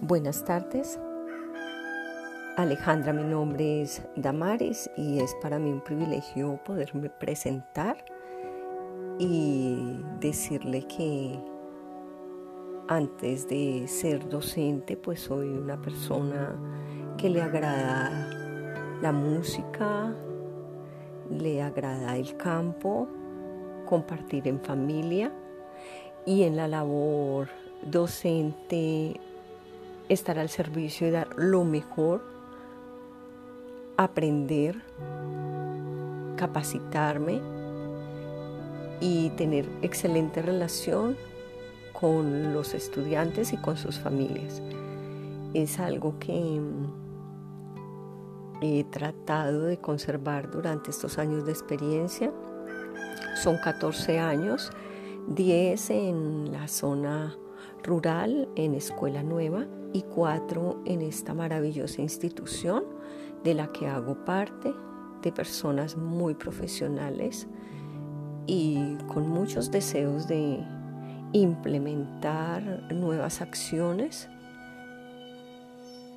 Buenas tardes. Alejandra, mi nombre es Damaris y es para mí un privilegio poderme presentar y decirle que antes de ser docente, pues soy una persona que le agrada la música, le agrada el campo, compartir en familia y en la labor docente estar al servicio y dar lo mejor, aprender, capacitarme y tener excelente relación con los estudiantes y con sus familias. Es algo que he tratado de conservar durante estos años de experiencia. Son 14 años, 10 en la zona rural, en Escuela Nueva, y cuatro en esta maravillosa institución de la que hago parte, de personas muy profesionales y con muchos deseos de implementar nuevas acciones.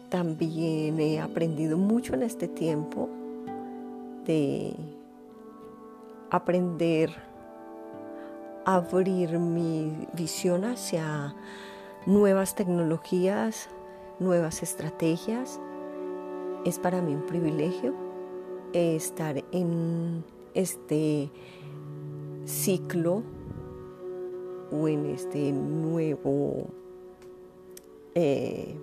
También he aprendido mucho en este tiempo de aprender a abrir mi visión hacia nuevas tecnologías, nuevas estrategias. Es para mí un privilegio estar en este ciclo o en este nuevo eh,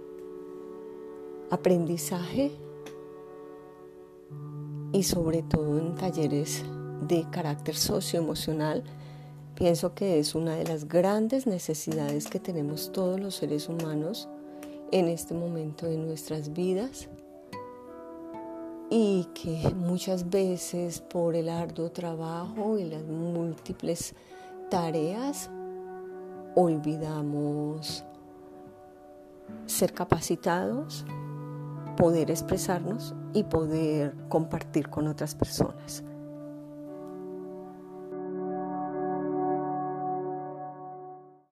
aprendizaje y sobre todo en talleres de carácter socioemocional Pienso que es una de las grandes necesidades que tenemos todos los seres humanos en este momento de nuestras vidas y que muchas veces por el arduo trabajo y las múltiples tareas olvidamos ser capacitados, poder expresarnos y poder compartir con otras personas.